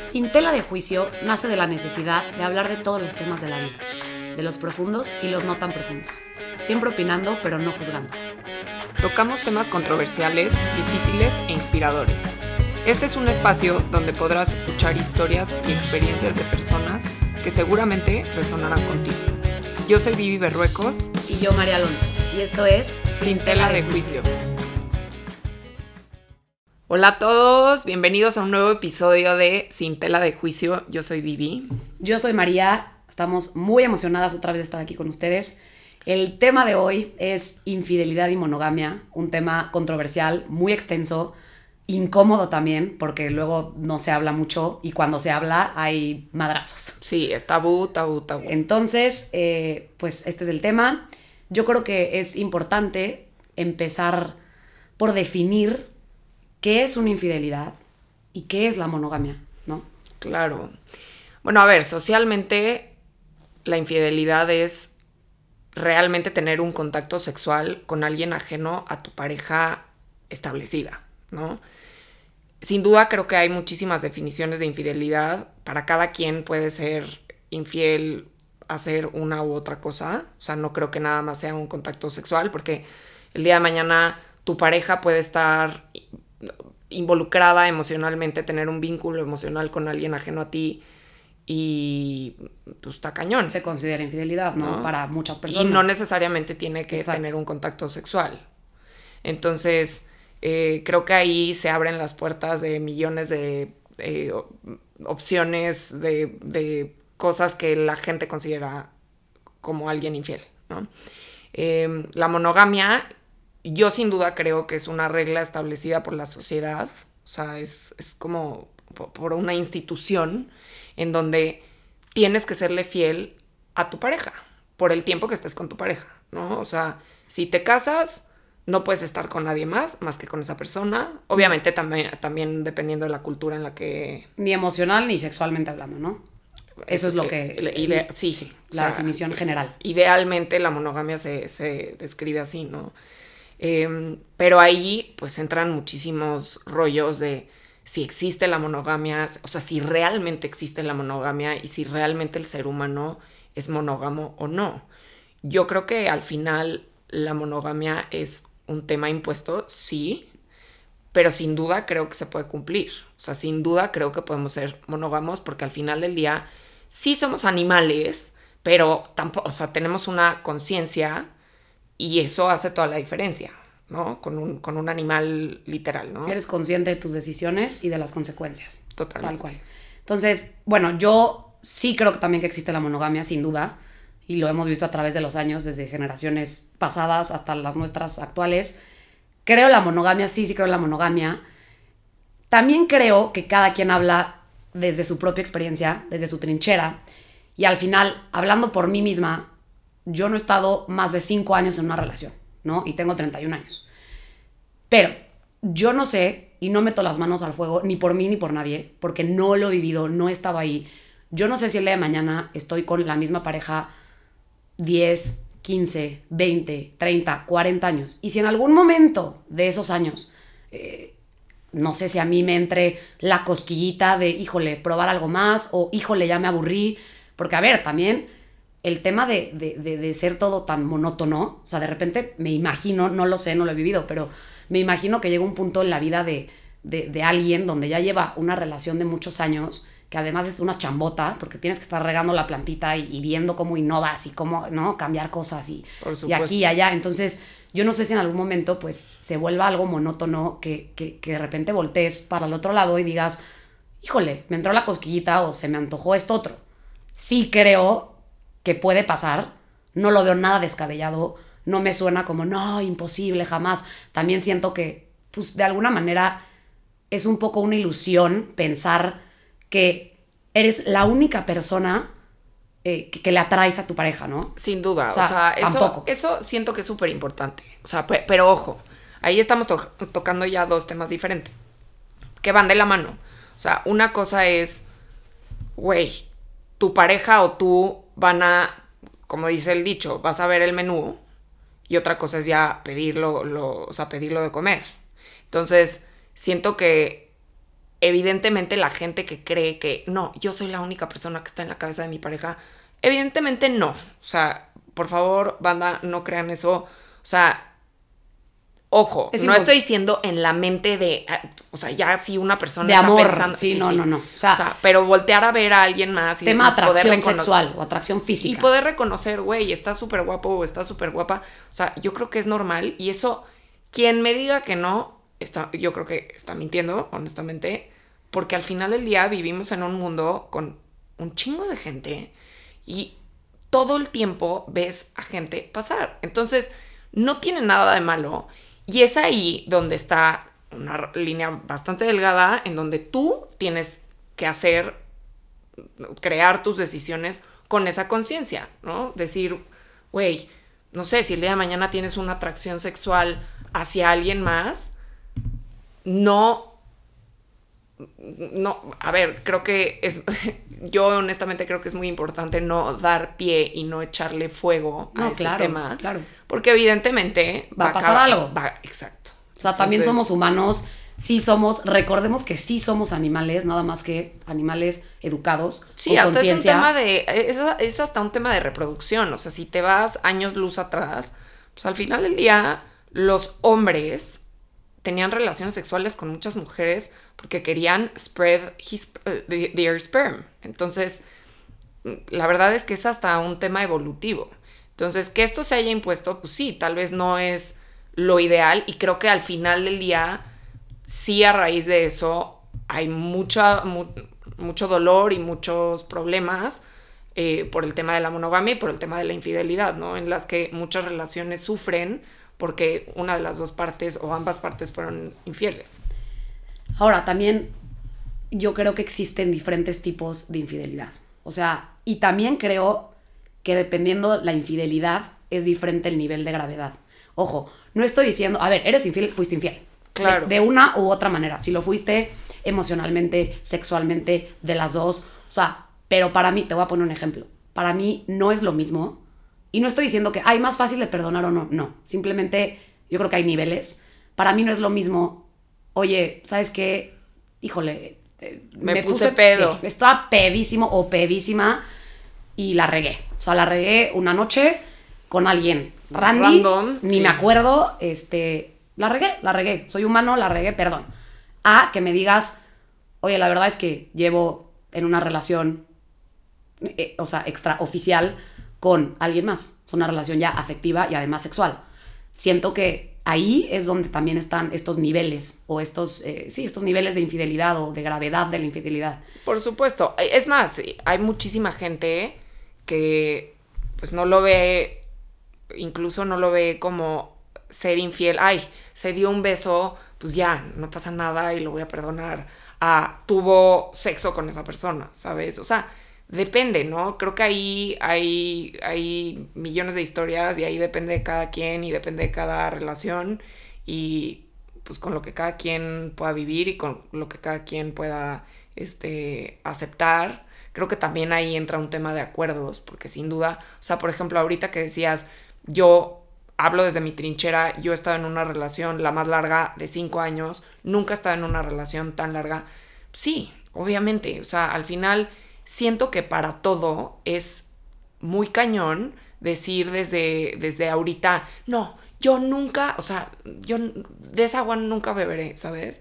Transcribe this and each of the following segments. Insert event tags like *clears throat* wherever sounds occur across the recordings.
Sin tela de juicio nace de la necesidad de hablar de todos los temas de la vida, de los profundos y los no tan profundos, siempre opinando pero no juzgando. Tocamos temas controversiales, difíciles e inspiradores. Este es un espacio donde podrás escuchar historias y experiencias de personas que seguramente resonarán contigo. Yo soy Vivi Berruecos Y yo, María Alonso, y esto es Sin tela de juicio. Hola a todos, bienvenidos a un nuevo episodio de Sin tela de juicio. Yo soy Vivi. Yo soy María, estamos muy emocionadas otra vez de estar aquí con ustedes. El tema de hoy es infidelidad y monogamia, un tema controversial, muy extenso, incómodo también, porque luego no se habla mucho y cuando se habla hay madrazos. Sí, es tabú, tabú, tabú. Entonces, eh, pues este es el tema. Yo creo que es importante empezar por definir qué es una infidelidad y qué es la monogamia, ¿no? Claro. Bueno, a ver, socialmente la infidelidad es realmente tener un contacto sexual con alguien ajeno a tu pareja establecida, ¿no? Sin duda creo que hay muchísimas definiciones de infidelidad. Para cada quien puede ser infiel hacer una u otra cosa. O sea, no creo que nada más sea un contacto sexual, porque el día de mañana tu pareja puede estar involucrada emocionalmente, tener un vínculo emocional con alguien ajeno a ti y pues está cañón. Se considera infidelidad, ¿no? ¿No? Para muchas Y personas. no necesariamente tiene que Exacto. tener un contacto sexual. Entonces, eh, creo que ahí se abren las puertas de millones de eh, opciones de, de cosas que la gente considera como alguien infiel, ¿no? Eh, la monogamia, yo sin duda creo que es una regla establecida por la sociedad, o sea, es, es como po- por una institución en donde tienes que serle fiel a tu pareja por el tiempo que estés con tu pareja, ¿no? O sea, si te casas, no puedes estar con nadie más más que con esa persona. Obviamente también, también dependiendo de la cultura en la que... Ni emocional ni sexualmente hablando, ¿no? Eso es lo que... eh, ide- sí, sí. La definición general. Idealmente la monogamia se, se describe así, ¿no? Em, pero ahí pues entran muchísimos rollos de si existe la monogamia, o sea, si realmente existe la monogamia y si realmente el ser humano es monógamo o no. Yo creo que al final la monogamia es un tema impuesto, sí, pero sin duda creo que se puede cumplir. O sea, sin duda creo que podemos ser monógamos porque al final del día sí somos animales, pero tampoco, o sea, tenemos una conciencia y eso hace toda la diferencia, ¿no? Con un, con un animal literal, ¿no? Eres consciente de tus decisiones y de las consecuencias. Totalmente. Tal cual. Entonces, bueno, yo sí creo que también que existe la monogamia, sin duda, y lo hemos visto a través de los años, desde generaciones pasadas hasta las nuestras actuales. Creo la monogamia, sí, sí creo la monogamia. También creo que cada quien habla desde su propia experiencia, desde su trinchera, y al final, hablando por mí misma, yo no he estado más de cinco años en una relación, ¿no? Y tengo 31 años. Pero yo no sé y no meto las manos al fuego ni por mí ni por nadie, porque no lo he vivido, no he estado ahí. Yo no sé si el día de mañana estoy con la misma pareja 10, 15, 20, 30, 40 años. Y si en algún momento de esos años, eh, no sé si a mí me entre la cosquillita de, híjole, probar algo más o, híjole, ya me aburrí. Porque, a ver, también el tema de, de, de- de ser todo tan monótono, o sea, de repente me imagino, no lo sé, no lo he vivido, pero me imagino que llega un punto en la vida de, de, de alguien donde ya lleva una relación de muchos años, que además es una chambota, porque tienes que estar regando la plantita y, y viendo cómo innovas y cómo, ¿no? Cambiar cosas y, y aquí y allá. Entonces, yo no sé si en algún momento, pues, se vuelva algo monótono que, que, que de repente voltees para el otro lado y digas, híjole, me entró la cosquillita o se me antojó esto otro. Sí creo que puede pasar, no lo veo nada descabellado, no me suena como, no, imposible, jamás. También siento que, pues, de alguna manera es un poco una ilusión pensar que eres la única persona eh, que, que le atraes a tu pareja, ¿no? Sin duda, O o sea, eso, tampoco. eso siento que es súper importante. O sea, pe- pero ojo, ahí estamos to- tocando ya dos temas diferentes que van de la mano. O sea, una cosa es, güey, tu pareja o tú van a, como dice el dicho, vas a ver el menú y otra cosa es ya pedirlo, lo, o sea, pedirlo de comer. Entonces, siento que evidentemente la gente que cree que no, yo soy la única persona que está en la cabeza de mi pareja, evidentemente no. O sea, por favor, banda, no crean eso. O sea, Ojo, no estoy diciendo en la mente de, ah, o sea, ya si una persona de amor, pensando, sí, no, no, no, o sea, pero voltear a ver a alguien más y tema atracción sexual o atracción física. y poder reconocer, güey, está súper guapo o está súper guapa, o sea, yo creo que es normal y eso quien me diga que no, está, yo creo que está mintiendo, honestamente, porque al final del día vivimos en un mundo con un chingo de gente y todo el tiempo ves a gente pasar, entonces no tiene nada de malo y es ahí donde está una línea bastante delgada en donde tú tienes que hacer, crear tus decisiones con esa conciencia, ¿no? Decir, güey, no sé, si el día de mañana tienes una atracción sexual hacia alguien más, no, no, a ver, creo que es, *laughs* yo honestamente creo que es muy importante no dar pie y no echarle fuego a ese tema. Claro. Porque evidentemente va, a pasar algo. exacto. O sea, también somos humanos, sí somos, recordemos que sí somos animales, nada más que animales educados. Sí, hasta es un tema de, es, hasta un tema de reproducción. O sea, si te vas años luz atrás, pues al final del día, los hombres tenían relaciones sexuales con muchas mujeres porque querían spread his, uh, their sperm. Entonces, la verdad es que es hasta un tema evolutivo. Entonces, que esto se haya impuesto, pues sí, tal vez no es lo ideal y creo que al final del día, sí a raíz de eso hay mucha, mucho dolor y muchos problemas eh, por el tema de la monogamia y por el tema de la infidelidad, ¿no? En las que muchas relaciones sufren porque una de las dos partes o ambas partes fueron infieles. Ahora, también yo creo que existen diferentes tipos de infidelidad. O sea, y también creo que dependiendo la infidelidad es diferente el nivel de gravedad. Ojo, no estoy diciendo, a ver, eres infiel, fuiste infiel. Claro. De, una u otra manera. Si lo fuiste emocionalmente, sexualmente, de las dos. O sea, pero para mí, te voy a poner un ejemplo. Para mí no es lo mismo. Y no estoy diciendo que hay más fácil de perdonar o no. No. Simplemente yo creo que hay niveles. Para mí no es lo mismo. Oye, ¿sabes qué? Híjole. Eh, me, puse, pedo. estaba pedísimo o pedísima y la regué. O sea, la regué una noche con alguien Randy, ni me acuerdo, este, la regué, la regué, soy humano, la regué, perdón. A que me digas, oye, la verdad es que llevo en una relación, eh, o sea, extraoficial con alguien más. Es una relación ya afectiva y además sexual. Siento que ahí es donde también están estos niveles o estos, eh, sí, estos niveles de infidelidad o de gravedad de la infidelidad. Por supuesto. Es más, hay muchísima gente que pues no lo ve incluso no lo ve como ser infiel, ay, se dio un beso, pues ya, no pasa nada y lo voy a perdonar. Ah, tuvo sexo con esa persona, ¿sabes? O sea, depende, ¿no? Creo que ahí hay, hay millones de historias y ahí depende de cada quien y depende de cada relación y pues con lo que cada quien pueda vivir y con lo que cada quien pueda este, aceptar. Creo que también ahí entra un tema de acuerdos, porque sin duda, o sea, por ejemplo, ahorita que decías, yo hablo desde mi trinchera, yo he estado en una relación la más larga de cinco años, nunca he estado en una relación tan larga. Sí, obviamente, o sea, al final siento que para todo es muy cañón decir desde, desde ahorita, no, yo nunca, o sea, yo de esa agua nunca beberé, ¿sabes?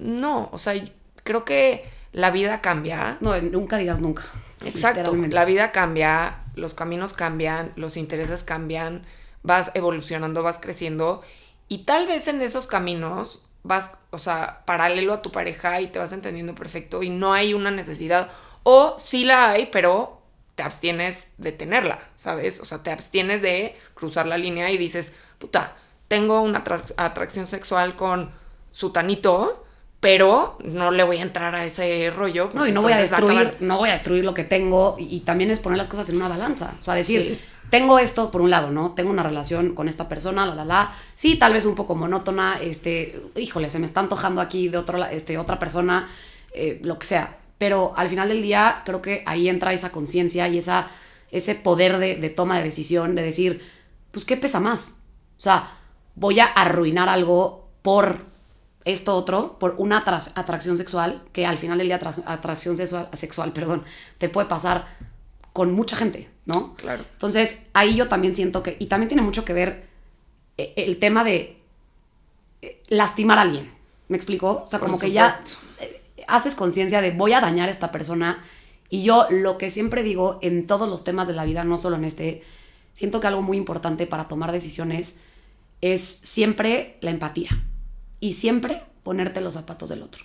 No, o sea, creo que la vida cambia. No, nunca digas nunca. Exacto, la vida cambia, los caminos cambian, los intereses cambian, vas evolucionando, vas creciendo y tal vez en esos caminos vas, o sea, paralelo a tu pareja y te vas entendiendo perfecto y no hay una necesidad o sí la hay, pero te abstienes de tenerla, ¿sabes? O sea, te abstienes de cruzar la línea y dices, puta, tengo una atracción sexual con sutanito, pero no le voy a entrar a ese rollo. No, y no voy a destruir, no voy a destruir lo que tengo y, también es poner las cosas en una balanza. O sea, decir, tengo esto por un lado, ¿no? Tengo una relación con esta persona, la, la, la. Sí, tal vez un poco monótona, este, híjole, se me está antojando aquí de otro, este, otra persona, eh, lo que sea. Pero al final del día creo que ahí entra esa conciencia y esa, ese poder de, de toma de decisión, de decir, pues, ¿qué pesa más? O sea, voy a arruinar algo por esto otro, por una atra- atracción sexual, que al final del día atra- atracción sexual, sexual, perdón, te puede pasar con mucha gente, ¿no? Claro. Entonces, ahí yo también siento que, y también tiene mucho que ver eh, el tema de eh, lastimar a alguien. ¿Me explico? O sea, Por como que ya eh, haces conciencia de voy a dañar a esta persona. Y yo lo que siempre digo en todos los temas de la vida, no solo en este, siento que algo muy importante para tomar decisiones es siempre la empatía. Y siempre ponerte los zapatos del otro.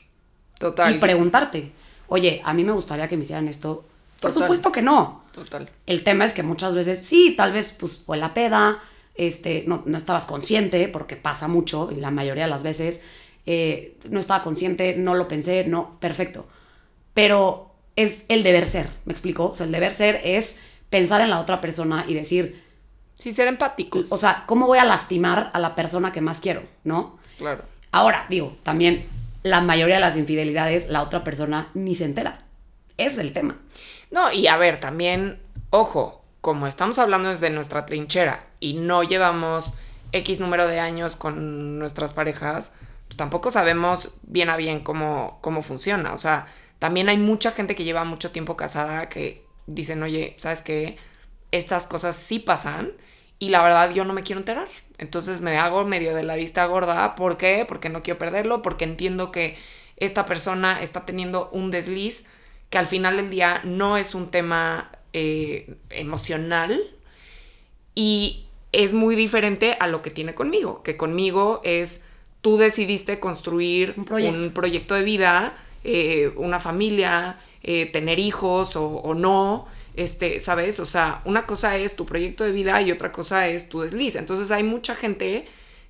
Total. Y preguntarte, oye, a mí me gustaría que me hicieran esto. Por Total. supuesto que no. Total. El tema es que muchas veces, sí, tal vez pues fue la peda, este, no, no estabas consciente, porque pasa mucho, y la mayoría de las veces, eh, no estaba consciente, no lo pensé, no, perfecto. Pero es el deber ser, ¿me explico? O sea, el deber ser es pensar en la otra persona y decir, Sí, ser empáticos. o sea, ¿cómo voy a lastimar a la persona que más quiero, no? claro. Ahora, digo, también la mayoría de las infidelidades, la otra persona ni se entera. Es el tema. No, y a ver, también, ojo, como estamos hablando desde nuestra trinchera y no llevamos X número de años con nuestras parejas, pues tampoco sabemos bien a bien cómo, cómo funciona. O sea, también hay mucha gente que lleva mucho tiempo casada que dicen, oye, ¿sabes qué? Estas cosas sí pasan y la verdad yo no me quiero enterar. Entonces me hago medio de la vista gorda. ¿Por qué? Porque no quiero perderlo, porque entiendo que esta persona está teniendo un desliz que al final del día no es un tema eh, emocional y es muy diferente a lo que tiene conmigo, que conmigo es tú decidiste construir Un proyecto. un proyecto de vida, eh, una familia, eh, tener hijos o, o no, este, ¿sabes? O sea, una cosa es tu proyecto de vida y otra cosa es tu desliz. Entonces hay mucha gente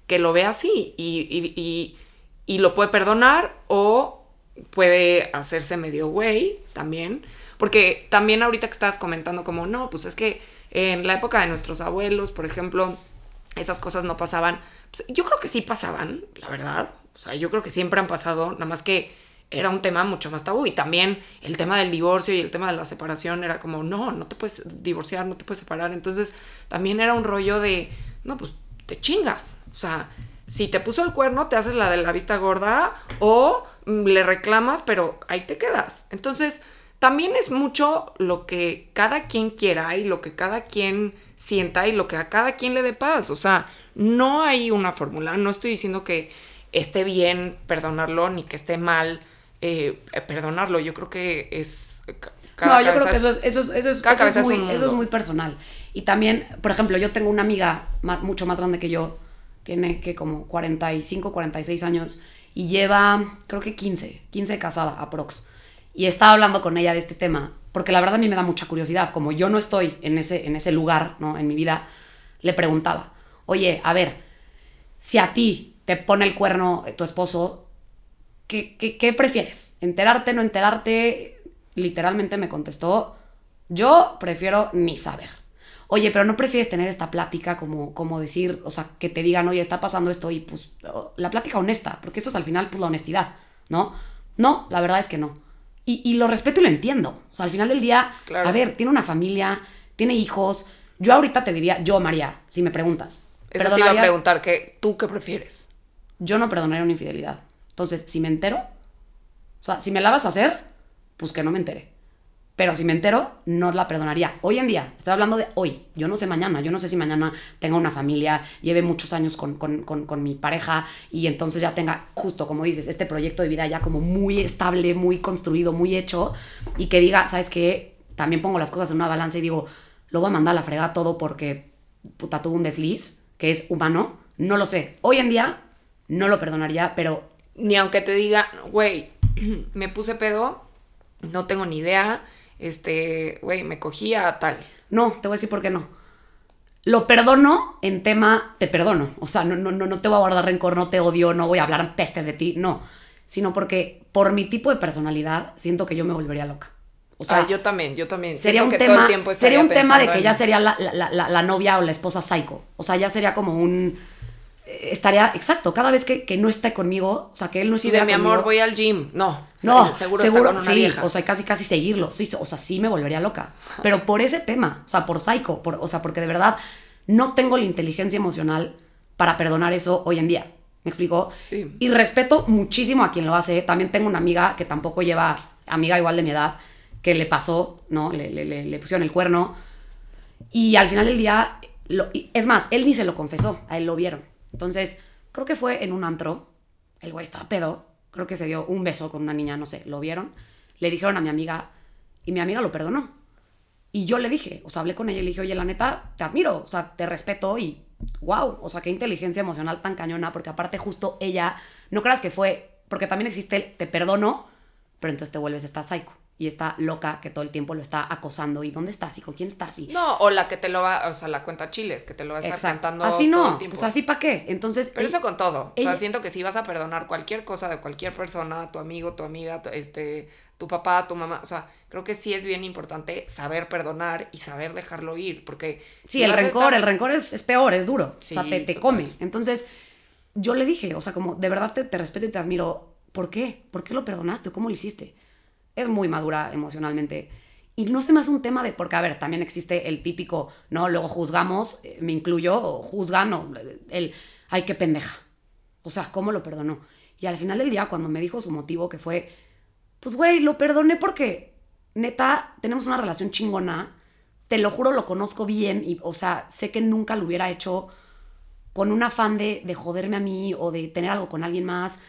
que lo ve así y, y- y- lo puede perdonar o puede hacerse medio güey también. Porque también ahorita que estabas comentando como, no, pues es que en la época de nuestros abuelos, por ejemplo, esas cosas no pasaban. Pues yo creo que sí pasaban, la verdad. O sea, yo creo que siempre han pasado, nada más que era un tema mucho más tabú. Y también el tema del divorcio y el tema de la separación era como, no, no te puedes divorciar, no te puedes separar. Entonces también era un rollo de, no, pues te chingas. O sea, si te puso el cuerno, te haces la de la vista gorda o mm, le reclamas, pero ahí te quedas. Entonces, también es mucho lo que cada quien quiera y lo que cada quien sienta y lo que a cada quien le dé paz. O sea, no hay una fórmula. No estoy diciendo que esté bien perdonarlo ni que esté mal eh, perdonarlo. Yo creo que es... cada no, yo creo que eso es, eso es, eso es, eso muy, eso es muy personal. Y también, por ejemplo, yo tengo una amiga mucho más grande que yo, tiene que como 45, 46 años, y lleva, creo que 15, 15 casada, aprox. Y estaba hablando con ella de este tema, porque la verdad a mí me da mucha curiosidad, como yo no estoy en ese, en ese lugar, ¿no? En mi vida, le preguntaba, oye, a ver, si a ti te pone el cuerno tu esposo, ¿qué, qué, qué prefieres? ¿Enterarte, no enterarte? Literalmente me contestó, yo prefiero ni saber. Oye, pero no prefieres tener esta plática como, como decir, o sea, que te digan, oye, está pasando esto y pues la plática honesta, porque eso es al final pues la honestidad, ¿no? No, la verdad es que no. Y, y lo respeto y lo entiendo. O sea, al final del día, Claro. a ver, tiene una familia, tiene hijos. Yo ahorita te diría, yo, María, si me preguntas, Eso te iba a preguntar, que, ¿tú qué prefieres? yo no perdonaría una infidelidad. Entonces, si me entero, o sea, si me la vas a hacer, pues que no me entere. Pero si me entero, no la perdonaría. Hoy en día, estoy hablando de hoy. Yo no sé mañana. Yo no sé si mañana tenga una familia, lleve muchos años con, con- con- con mi pareja y entonces ya tenga, justo como dices, este proyecto de vida ya como muy estable, muy construido, muy hecho y que diga, ¿sabes qué? También pongo las cosas en una balanza y digo, lo voy a mandar a la fregada todo porque puta tuvo un desliz, que es humano. No lo sé. Hoy en día no lo perdonaría, pero Ni aunque te diga, güey, *clears throat* me puse pedo, no tengo ni idea, este, güey, me cogía tal. no, te voy a decir por qué no. Lo perdono en tema, te perdono. O sea, no, no, no, no te voy a guardar rencor, no te odio, no voy a hablar pestes de ti, no. Sino porque por mi tipo de personalidad siento que yo me volvería loca. O sea, Ah, yo también, yo también. sería un que tema, sería un tema de que en- ya sería la- la- la- la novia o la esposa psycho. O sea, ya sería como un... Estaría, exacto, cada vez que, que no esté conmigo, o sea, que él no Sí, estuviera de mi amor, conmigo, voy al gym. No, No, seguro, seguro, está con una sí, vieja. o sea, casi casi seguirlo, sí, o sea, sí me volvería loca, pero por ese tema, o sea, por psycho, por, o sea, porque de verdad no tengo la inteligencia emocional para perdonar eso hoy en día. ¿Me explicó? Sí. Y respeto muchísimo a quien lo hace. También tengo una amiga que tampoco lleva, amiga igual de mi edad, que le pasó, ¿no? Le, le, le, le pusieron el cuerno. Y al final del día, lo- es más, él ni se lo confesó, a él lo vieron. Entonces, creo que fue en un antro, el güey estaba pedo, creo que se dio un beso con una niña, no sé, lo vieron, le dijeron a mi amiga y mi amiga lo perdonó. Y yo le dije, o sea, hablé con ella y le dije, oye, la neta, te admiro, o sea, te respeto y wow, o sea, qué inteligencia emocional tan cañona, porque aparte justo ella, no creas que fue, porque también existe el te perdono, pero entonces te vuelves esta psycho y está loca que todo el tiempo lo está acosando y ¿dónde estás? y con quién estás? y No, o la que te lo va, o sea, la cuenta chiles, que te lo va a estar Exacto. contando Así todo no, el tiempo. pues así para qué. Entonces, Pero él- eso con todo. O ella- sea, siento que si vas a perdonar cualquier cosa de cualquier persona, tu amigo, tu amiga, tu- este, tu papá, tu mamá, o sea, creo que sí es bien importante saber perdonar y saber dejarlo ir, porque... Sí, si el rencor, estar- el rencor es, es peor, es duro. o sea, te, te come. Entonces, yo le dije, o sea, como de verdad te, te respeto y te admiro. ¿Por qué? ¿Por qué lo perdonaste? ¿Cómo lo hiciste? Es muy madura emocionalmente. Y no se me hace un tema de, porque a ver, también existe el típico, ¿no? Luego juzgamos, eh, me incluyo, o juzgan, o eh, el, ay, qué pendeja. O sea, ¿cómo lo perdonó? Y al final del día, cuando me dijo su motivo, que fue, pues, güey, lo perdoné porque, neta, tenemos una relación chingona. Te lo juro, lo conozco bien. Y, o sea, sé que nunca lo hubiera hecho con un afán de, de joderme a mí o de tener algo con alguien más.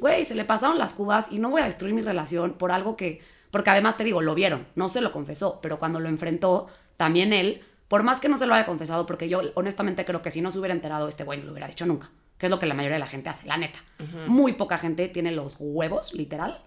Güey, se le pasaron las cubas y no voy a destruir mi relación por algo que. Porque además te digo, lo vieron, no se lo confesó, pero cuando lo enfrentó, también él, por más que no se lo haya confesado, porque yo honestamente creo que si no se hubiera enterado, este güey no lo hubiera dicho nunca, que es lo que la mayoría de la gente hace, la neta. Muy poca gente tiene los huevos, literal,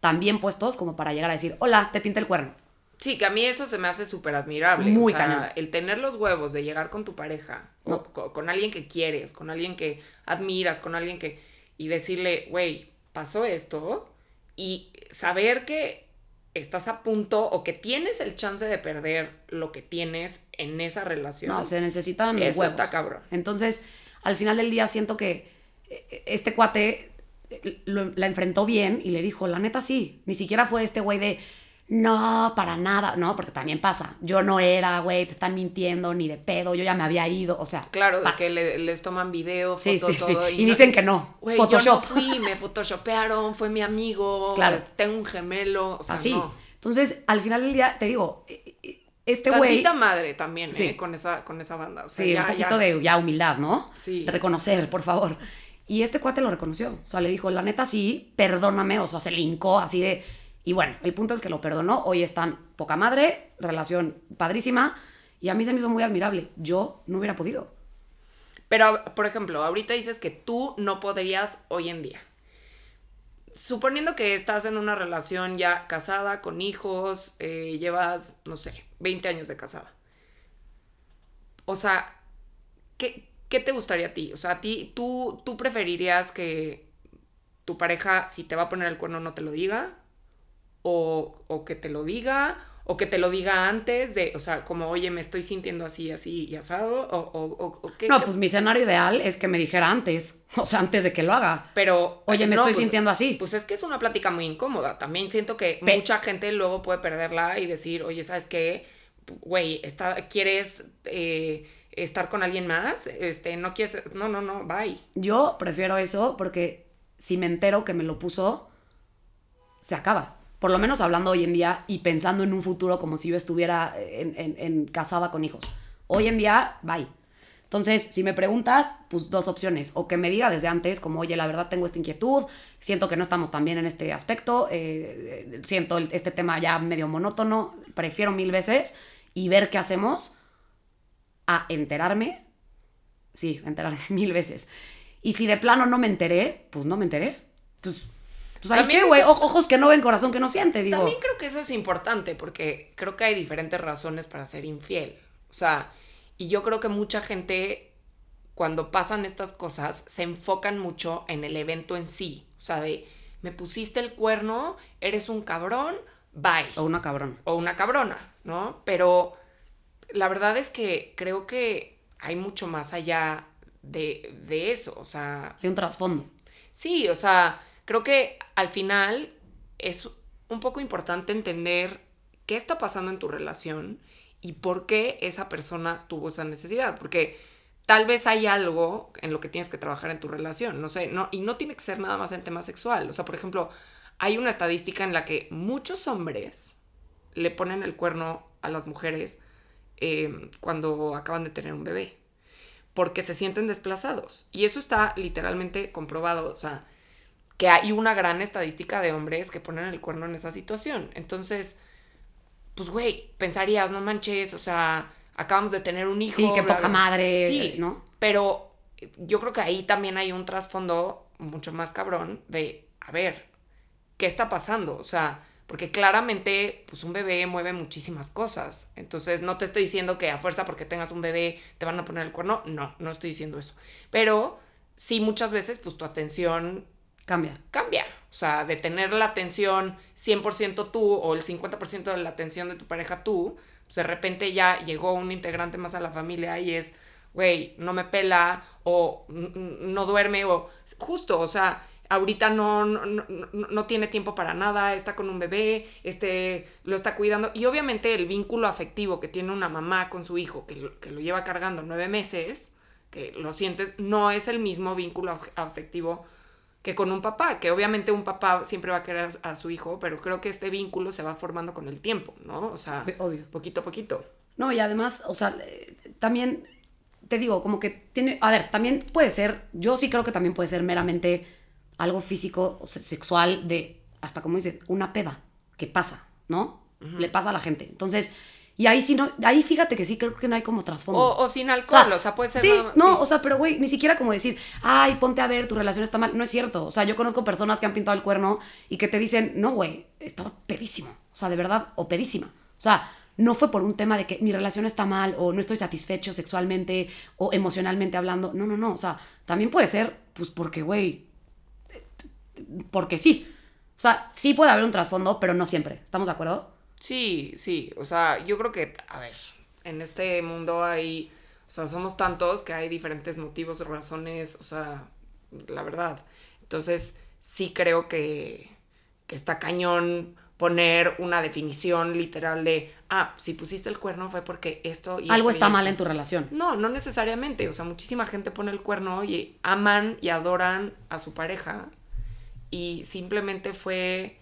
tan bien puestos como para llegar a decir, hola, te pinté el cuerno. Sí, que a mí eso se me hace súper admirable. Muy o sea, cañón. El tener los huevos de llegar con tu pareja, o No. co- con, alguien que quieres, con alguien que admiras, con alguien que... Y decirle, güey, pasó esto, y saber que estás a punto o que tienes el chance de perder lo que tienes en esa relación. No, se necesitan Eso huevos. está cabrón. Entonces, al final del día siento que eh, este cuate eh, lo- la enfrentó bien y le dijo, la neta sí, ni siquiera fue este güey de, no, para nada, no, porque también pasa, yo no era, güey, te están mintiendo, ni de pedo, yo ya me había ido, o sea, Claro, de que le- les toman video, Sí, sí, sí. todo. Y dicen que no. Photoshop. Yo no fui, me photoshopearon, fue mi amigo. Claro. Tengo un gemelo. O sea, así. no. Entonces, al final del día, te digo, eh, eh, este güey... Madre también, Sí. ¿eh? Con esa, con esa banda. O sea, Sí, ya- un poquito ya. de ya humildad, ¿no? Sí. De reconocer, por favor. Y este cuate lo reconoció. O sea, le dijo, la neta sí, perdóname. O sea, se lincó así de. Y bueno, el punto es que lo perdonó. Hoy están poca madre, relación padrísima. Y a mí se me hizo muy admirable. Yo no hubiera podido. Pero, por ejemplo, ahorita dices que tú no podrías hoy en día. Suponiendo que estás en una relación ya casada, con hijos, eh, llevas, no sé, 20 años de casada. O sea, ¿qué, qué te gustaría a ti? O sea, a ti, tú, tú preferirías que tu pareja, si te va a poner el cuerno, no te lo diga? O, o que te lo diga, o que te lo diga antes de, o sea, como, oye, me estoy sintiendo así, así y asado, o, o, o- o qué. No, pues mi escenario ideal es que me dijera antes. O sea, antes de que lo haga. Pero. Oye, me no, estoy pues- sintiendo así. Pues es que es una plática muy incómoda. También siento que Pe- mucha gente luego puede perderla y decir, oye, ¿sabes qué? Güey, ¿quieres eh, estar con alguien más? Este, no quieres. No, no, no, bye. Yo prefiero eso porque si me entero que me lo puso, se acaba. Por lo menos hablando hoy en día y pensando en un futuro como si yo estuviera en, en- casada con hijos. Hoy en día, bye. Entonces, si me preguntas, pues dos opciones. O que me diga desde antes, como, oye, la verdad tengo esta inquietud, siento que no estamos tan bien en este aspecto, eh, eh, siento este tema ya medio monótono, prefiero mil veces y ver qué hacemos a enterarme. Sí, enterarme *laughs* mil veces. Y si de plano no me enteré, pues no me enteré. Pues, ahí También qué, güey. Ojos que no ven, corazón que no siente, digo. También creo que eso es importante porque creo que hay diferentes razones para ser infiel. O sea, y yo creo que mucha gente cuando pasan estas cosas se enfocan mucho en el evento en sí. O sea, de me pusiste el cuerno, eres un cabrón, bye. O una cabrón. o una cabrona, ¿no? Pero la verdad es que creo que hay mucho más allá de, de eso. O sea, Hay un trasfondo. sí, o sea, creo que al final es un poco importante entender qué está pasando en tu relación y por qué esa persona tuvo esa necesidad. Porque tal vez hay algo en lo que tienes que trabajar en tu relación, no sé, no, y no tiene que ser nada más en tema sexual. O sea, por ejemplo, hay una estadística en la que muchos hombres le ponen el cuerno a las mujeres eh, cuando acaban de tener un bebé, porque se sienten desplazados. Y eso está literalmente comprobado, o sea, que hay una gran estadística de hombres que ponen el cuerno en esa situación. Entonces, pues, güey, pensarías, no manches, o sea, acabamos de tener un hijo. Sí, qué bla, poca bla. madre, Sí, ¿no? Pero yo creo que ahí también hay un trasfondo mucho más cabrón de, a ver, ¿qué está pasando? O sea, porque claramente, pues un bebé mueve muchísimas cosas. Entonces, no te estoy diciendo que a fuerza porque tengas un bebé te van a poner el cuerno. No, no estoy diciendo eso. Pero sí, muchas veces, pues tu atención Cambia. cambia. O sea, de tener la atención 100% tú o el 50% de la atención de tu pareja tú, pues de repente ya llegó un integrante más a la familia y es, güey, no me pela o no duerme o justo, o sea, ahorita no, no, no, no- tiene tiempo para nada, está con un bebé, este, lo está cuidando y obviamente el vínculo afectivo que tiene una mamá con su hijo, que lo, que lo lleva cargando nueve meses, que lo sientes, no es el mismo vínculo af- afectivo que con un papá, que obviamente un papá siempre va a querer a, su hijo, pero creo que este vínculo se va formando con el tiempo, ¿no? O sea, Obvio. poquito a poquito. No, y además, o sea, también te digo, como que tiene, a ver, también puede ser, yo sí creo que también puede ser meramente algo físico o se- sexual de, hasta como dices, una peda que pasa, ¿no? Le pasa a la gente. Entonces, y ahí sí no, ahí fíjate que sí creo que no hay como trasfondo. O, o sin alcohol, o sea, puede ser Sí, no, sí. o sea, pero güey, ni siquiera como decir, ay, ponte a ver, tu relación está mal. No es cierto. O sea, yo conozco personas que han pintado el cuerno y que te dicen, no, güey, estaba pedísimo. O sea, de verdad, o pedísima. O sea, no fue por un tema de que mi relación está mal o no estoy satisfecho sexualmente o emocionalmente hablando. No, no, no. O sea, también puede ser, pues porque, güey, porque sí. O sea, sí puede haber un trasfondo, pero no siempre. ¿Estamos de acuerdo? Sí, sí, o sea, yo creo que, a ver, en este mundo hay, o sea, somos tantos que hay diferentes motivos, razones, o sea, la verdad. Entonces, sí creo que, que está cañón poner una definición literal de, ah, si pusiste el cuerno fue porque esto y Algo esto y está mal esto". en tu relación. No, no necesariamente. O sea, muchísima gente pone el cuerno y aman y adoran a su pareja. Y simplemente fue,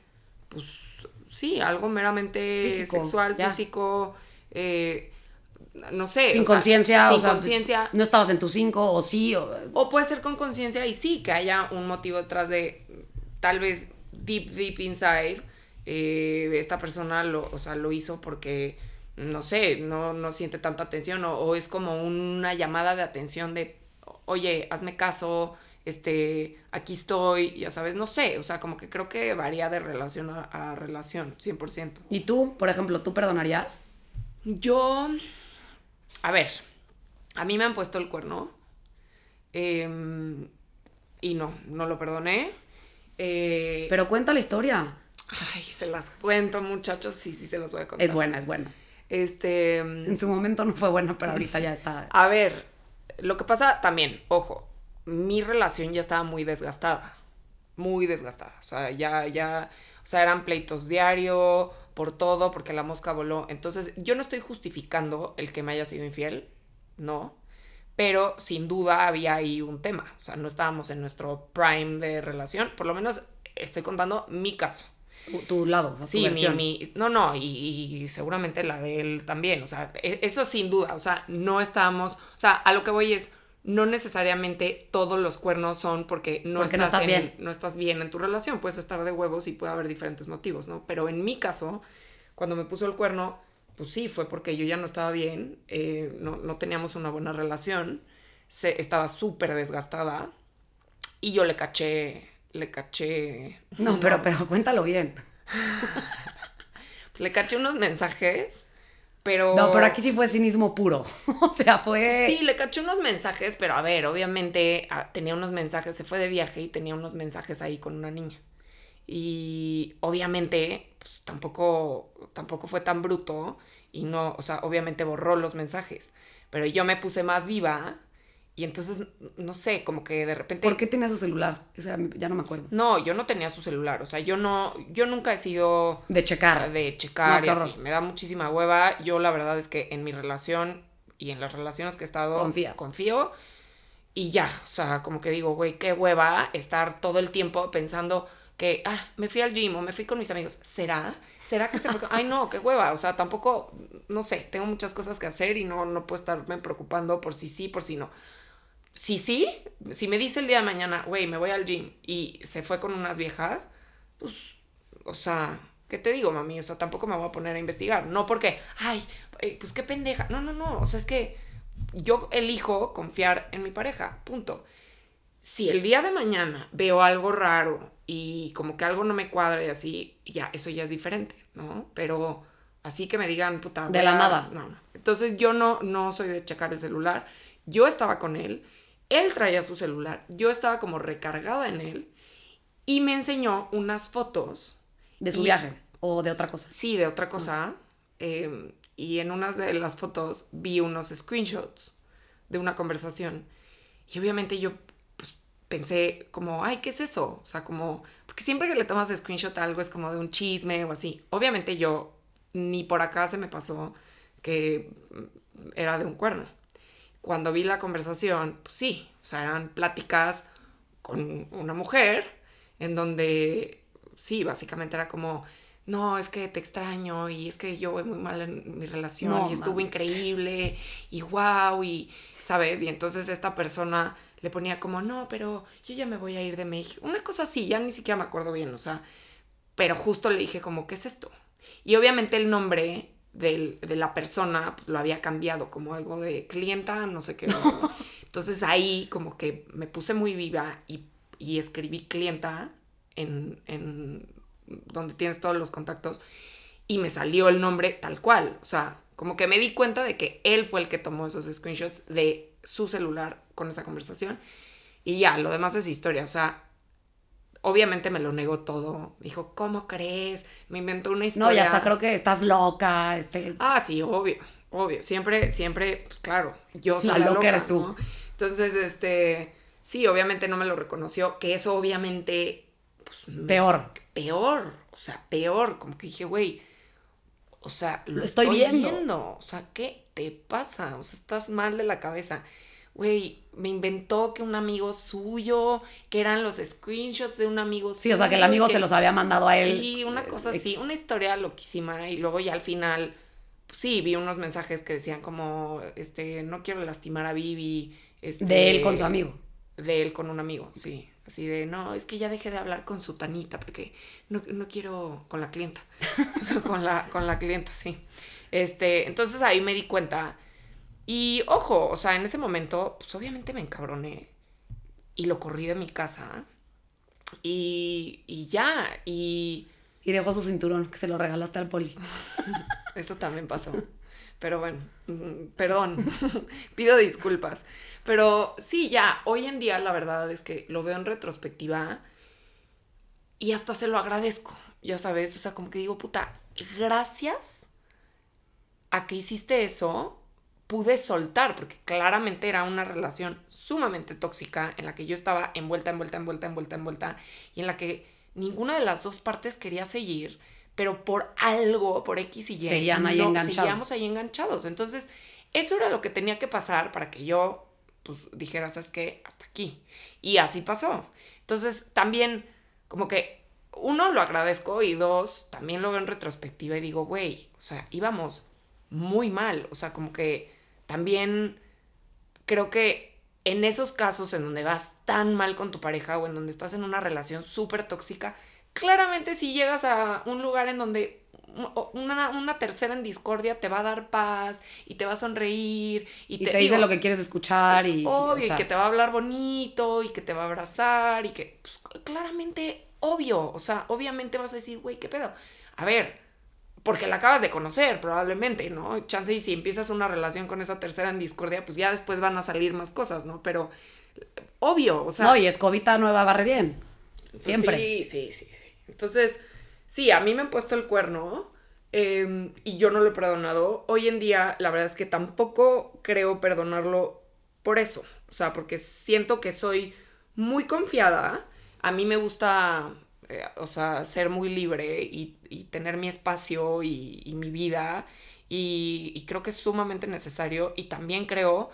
pues, sí, algo meramente Físico, sexual, ya. físico, eh, no sé. Sin conciencia, o sea, conciencia. no estabas en tu cinco, o sí, o, O puede ser con conciencia y sí, que haya un motivo detrás de, tal vez, deep, deep inside, eh, esta persona lo, o sea, lo hizo porque, no sé, no, no siente tanta atención o, o es como una llamada de atención de, oye, hazme caso, este, aquí estoy, ya sabes, no sé, o sea, como que creo que varía de relación a, a relación, 100%. ¿Y tú, por ejemplo, tú perdonarías? Yo, a ver, a mí me han puesto el cuerno em, y no, no lo perdoné. Eh, Pero cuenta la historia. ay, se las cuento, muchachos, sí, sí se las voy a contar. Es buena, es buena. Este, En su momento no fue buena, pero ahorita ya está. a ver, lo que pasa también, ojo, mi relación ya estaba muy desgastada, muy desgastada, o sea, ya, ya, o sea, eran pleitos diario por todo, porque la mosca voló, entonces yo no estoy justificando el que me haya sido infiel, no, pero sin duda había ahí un tema, o sea, no estábamos en nuestro prime de relación, por lo menos estoy contando mi caso. Tu, tu lado, o sea, tu Sí, mi, versión. mi- no, no, y, y seguramente la de él también, o sea, e- eso sin duda, o sea, no estábamos, o sea, a lo que voy es, no necesariamente todos los cuernos son porque no, Porque no estás, estás en, bien. no estás bien en tu relación, puedes estar de huevos y puede haber diferentes motivos, ¿no? Pero en mi caso, cuando me puso el cuerno, pues sí, fue porque yo ya no estaba bien, eh, no, no teníamos una buena relación, se, estaba súper desgastada y yo le caché, le caché... No, pero, pero cuéntalo bien. *laughs* Le caché unos mensajes, pero... No, pero aquí sí fue cinismo puro. *laughs* o sea, fue. Sí, le caché unos mensajes, pero a ver, obviamente ah, tenía unos mensajes, se fue de viaje y tenía unos mensajes ahí con una niña. Y obviamente, pues tampoco, tampoco fue tan bruto y no, o sea, obviamente borró los mensajes. Pero yo me puse más viva y entonces, no sé, como que de repente... ¿Por qué tenía su celular? O sea, ya no me acuerdo. No, yo no tenía su celular, o sea, yo no, yo nunca he sido De checar. de checar No, y así. Me da muchísima hueva. Yo la verdad es que en mi relación y en las relaciones que he estado, Confías. confío. Y ya, o sea, como que digo, güey, qué hueva estar todo el tiempo pensando que, ah, me fui al gym o me fui con mis amigos. ¿Será? ¿Será que se fue? Ay, no, qué hueva. O sea, tampoco, no sé, tengo muchas cosas que hacer y no, no puedo estarme preocupando por si sí, por si no. Si sí, si me dice el día de mañana, güey, me voy al gym y se fue con unas viejas, pues, o sea, ¿qué te digo, mami? O sea, tampoco me voy a poner a investigar. No porque, ay, eh, pues qué pendeja. No, no, no. O sea, es que yo elijo confiar en mi pareja, punto. Si el día de mañana veo algo raro y como que algo no me cuadra y así, ya, eso ya es diferente, ¿no? Pero así que me digan, puta. De la nada. No, no. Entonces yo no, no soy de checar el celular. Yo estaba con él, él traía su celular, yo estaba como recargada en él y me enseñó unas fotos De su Y- viaje o de otra cosa. Sí, de otra cosa. eh, y en unas de las fotos vi unos screenshots de una conversación. Y obviamente yo pues, pensé como, ay, ¿qué es eso? O sea, como, porque siempre que le tomas screenshot a algo es como de un chisme o así. Obviamente yo ni por acá se me pasó que mm, era de un cuerno. Cuando vi la conversación, pues sí, o sea, eran pláticas con una mujer en donde sí, básicamente era como, no, es que te extraño y es que yo voy muy mal en mi relación No y estuvo mames. increíble y wow y, ¿sabes? Y entonces esta persona le ponía como, no, pero yo ya me voy a ir de México. Una cosa así, ya ni siquiera me acuerdo bien, o sea, pero justo le dije como, ¿qué es esto? Y obviamente el nombre del- de la persona pues, lo había cambiado como algo de clienta, no sé qué. ¿no? *laughs* Entonces ahí como que me puse muy viva y, y escribí clienta en, en donde tienes todos los contactos y me salió el nombre tal cual. O sea, como que me di cuenta de que él fue el que tomó esos screenshots de su celular con esa conversación. Y ya, lo demás es historia. O sea, obviamente me lo negó todo. Dijo, ¿cómo crees? Me inventó una historia. No, y hasta creo que estás loca. Este, Ah, sí, obvio, obvio. Siempre, siempre, pues claro, yo soy *laughs* La loca loca eres tú. ¿no? Entonces, este, sí, obviamente no me lo reconoció, que eso obviamente, pues, Peor. peor, o sea, peor, como que dije, güey, o sea, lo, Lo estoy viendo. viendo, o sea, ¿qué te pasa? O sea, estás mal de la cabeza. Güey, me inventó que un amigo suyo, que eran los screenshots de un amigo suyo. Sí, o sea, que el amigo se los había mandado a él. Sí, una eh, cosa así, una historia loquísima. Y luego ya al final, pues sí, vi unos mensajes que decían como, este, no quiero lastimar a Vivi. Este, De él con su amigo. De él con un amigo, sí. Así de, no, es que ya dejé de hablar con su tanita porque no, no quiero con la clienta. *laughs* con, la, con la clienta, sí. Este, entonces ahí me di cuenta. Y ojo, o sea, en ese momento, pues obviamente me encabroné. Y lo corrí de mi casa. Y, y ya, y Y dejó su cinturón, que se lo regalaste al poli. *laughs* eso también pasó. Pero bueno, mm, perdón, *laughs* pido disculpas. Pero sí, ya, hoy en día la verdad es que lo veo en retrospectiva y hasta se lo agradezco, ya sabes, o sea, como que digo, puta, gracias a que hiciste eso, pude soltar, porque claramente era una relación sumamente tóxica en la que yo estaba envuelta, envuelta, envuelta, envuelta, envuelta, y en la que ninguna de las dos partes quería seguir, pero por algo, por X y Y, Seguían ahí enganchados. seguíamos ahí enganchados. Entonces, eso era lo que tenía que pasar para que yo, pues, dijera, ¿sabes qué? Hasta aquí. Y así pasó. Entonces, también, como que, uno, lo agradezco, y dos, también lo veo en retrospectiva y digo, güey, o sea, íbamos muy mal. O sea, como que también creo que en esos casos en donde vas tan mal con tu pareja o en donde estás en una relación súper tóxica, claramente si llegas a un lugar en donde una, una tercera en discordia te va a dar paz y te va a sonreír y, Y te, dice digo, lo que quieres escuchar y... obvio, o sea, y que te va a hablar bonito y que te va a abrazar y que pues, claramente obvio, o sea, obviamente vas a decir, güey, ¿qué pedo? A ver, porque la acabas de conocer probablemente, ¿no? Chance y si empiezas una relación con esa tercera en discordia, pues ya después van a salir más cosas, ¿no? Pero obvio, o sea... no, y escobita nueva barre bien. Pues Siempre. Sí, sí, sí, sí. Entonces, sí, a mí me han puesto el cuerno eh, y yo no lo he perdonado. Hoy en día, la verdad es que tampoco creo perdonarlo por eso. O sea, porque siento que soy muy confiada. A mí me gusta, eh, o sea, ser muy libre y, y tener mi espacio y, y mi vida. y, y creo que es sumamente necesario y también creo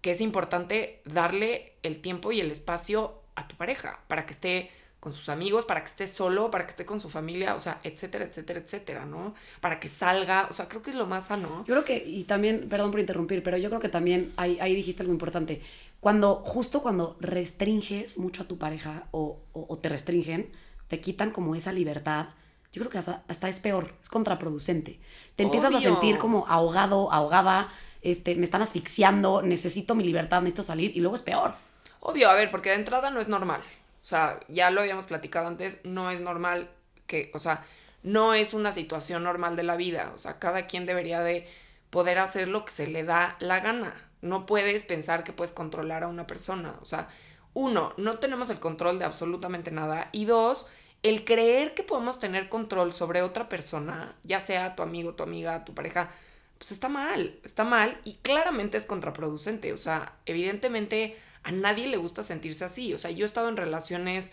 que es importante darle el tiempo y el espacio a tu pareja para que esté con sus amigos, para que esté solo, para que esté con su familia, o sea, etcétera, etcétera, etcétera, ¿no? Para que salga, o sea, creo que es lo más sano. Yo creo que, y también, perdón por interrumpir, pero yo creo que también ahí, ahí dijiste algo importante. Cuando, justo cuando restringes mucho a tu pareja o, o, o te restringen, te quitan como esa libertad. Yo creo que hasta, hasta es peor, es contraproducente. Te empiezas a sentir como ahogado, ahogada, este, me están asfixiando, necesito mi libertad, necesito salir, y luego es peor. Obvio, a ver, porque de entrada no es normal. O sea, ya lo habíamos platicado antes, no es normal que, o sea, no es una situación normal de la vida. O sea, cada quien debería de poder hacer lo que se le da la gana. No puedes pensar que puedes controlar a una persona. O sea, uno, no tenemos el control de absolutamente nada. Y dos, el creer que podemos tener control sobre otra persona, ya sea tu amigo, tu amiga, tu pareja, pues está mal, está mal y claramente es contraproducente. O sea, evidentemente a nadie le gusta sentirse así. O sea, yo he estado en relaciones